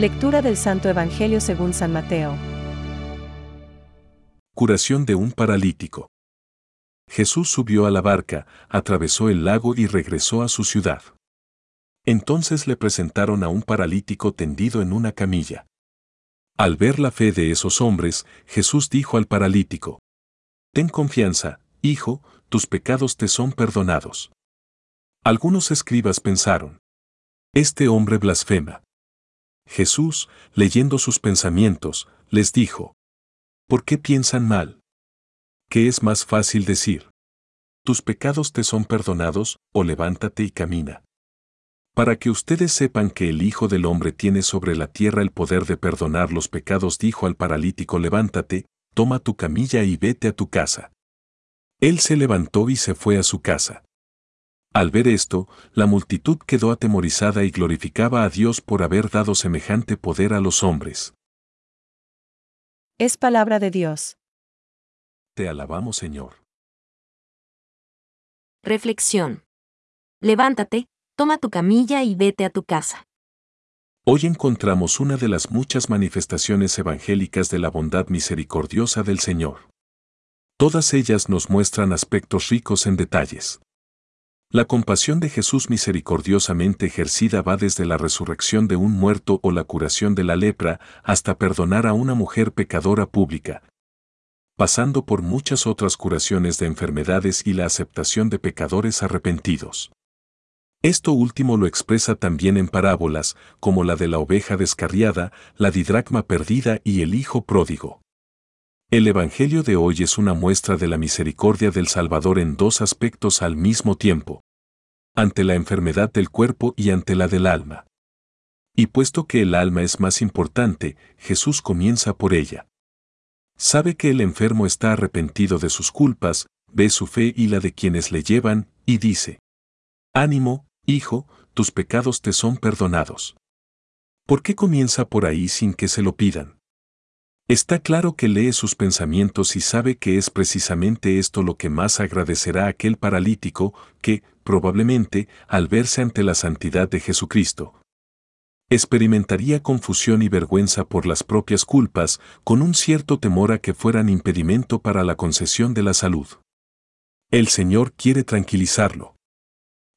Lectura del Santo Evangelio según San Mateo. Curación de un paralítico. Jesús subió a la barca, atravesó el lago y regresó a su ciudad. Entonces le presentaron a un paralítico tendido en una camilla. Al ver la fe de esos hombres, Jesús dijo al paralítico, Ten confianza, hijo, tus pecados te son perdonados. Algunos escribas pensaron, Este hombre blasfema. Jesús, leyendo sus pensamientos, les dijo, ¿Por qué piensan mal? ¿Qué es más fácil decir? Tus pecados te son perdonados, o levántate y camina. Para que ustedes sepan que el Hijo del Hombre tiene sobre la tierra el poder de perdonar los pecados, dijo al paralítico, levántate, toma tu camilla y vete a tu casa. Él se levantó y se fue a su casa. Al ver esto, la multitud quedó atemorizada y glorificaba a Dios por haber dado semejante poder a los hombres. Es palabra de Dios. Te alabamos, Señor. Reflexión. Levántate, toma tu camilla y vete a tu casa. Hoy encontramos una de las muchas manifestaciones evangélicas de la bondad misericordiosa del Señor. Todas ellas nos muestran aspectos ricos en detalles. La compasión de Jesús misericordiosamente ejercida va desde la resurrección de un muerto o la curación de la lepra hasta perdonar a una mujer pecadora pública, pasando por muchas otras curaciones de enfermedades y la aceptación de pecadores arrepentidos. Esto último lo expresa también en parábolas, como la de la oveja descarriada, la didracma perdida y el hijo pródigo. El Evangelio de hoy es una muestra de la misericordia del Salvador en dos aspectos al mismo tiempo. Ante la enfermedad del cuerpo y ante la del alma. Y puesto que el alma es más importante, Jesús comienza por ella. Sabe que el enfermo está arrepentido de sus culpas, ve su fe y la de quienes le llevan, y dice, Ánimo, Hijo, tus pecados te son perdonados. ¿Por qué comienza por ahí sin que se lo pidan? Está claro que lee sus pensamientos y sabe que es precisamente esto lo que más agradecerá a aquel paralítico que, probablemente, al verse ante la santidad de Jesucristo, experimentaría confusión y vergüenza por las propias culpas, con un cierto temor a que fueran impedimento para la concesión de la salud. El Señor quiere tranquilizarlo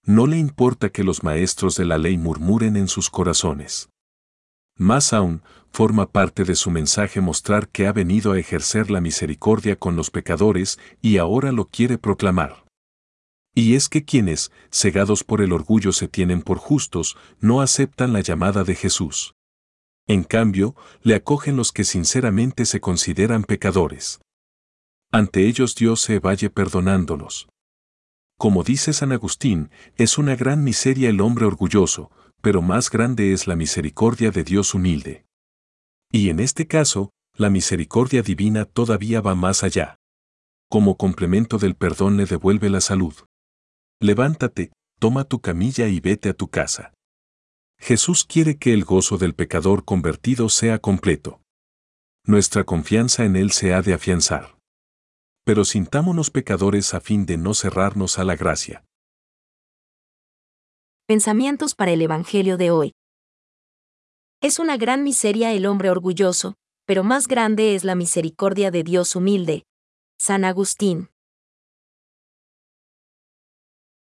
no le importa que los maestros de la ley murmuren en sus corazones. Más aún, forma parte de su mensaje mostrar que ha venido a ejercer la misericordia con los pecadores y ahora lo quiere proclamar. Y es que quienes, cegados por el orgullo, se tienen por justos, no aceptan la llamada de Jesús. En cambio, le acogen los que sinceramente se consideran pecadores. Ante ellos Dios se vaya perdonándolos. Como dice San Agustín, es una gran miseria el hombre orgulloso, pero más grande es la misericordia de Dios humilde. Y en este caso, la misericordia divina todavía va más allá. Como complemento del perdón le devuelve la salud. Levántate, toma tu camilla y vete a tu casa. Jesús quiere que el gozo del pecador convertido sea completo. Nuestra confianza en Él se ha de afianzar pero sintámonos pecadores a fin de no cerrarnos a la gracia. Pensamientos para el Evangelio de hoy. Es una gran miseria el hombre orgulloso, pero más grande es la misericordia de Dios humilde. San Agustín.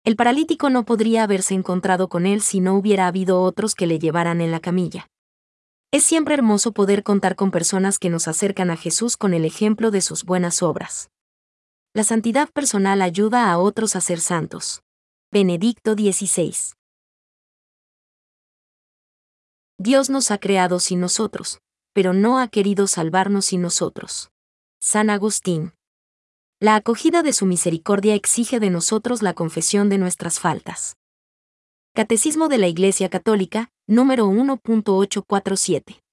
El paralítico no podría haberse encontrado con él si no hubiera habido otros que le llevaran en la camilla. Es siempre hermoso poder contar con personas que nos acercan a Jesús con el ejemplo de sus buenas obras. La santidad personal ayuda a otros a ser santos. Benedicto XVI. Dios nos ha creado sin nosotros, pero no ha querido salvarnos sin nosotros. San Agustín. La acogida de su misericordia exige de nosotros la confesión de nuestras faltas. Catecismo de la Iglesia Católica, número 1.847.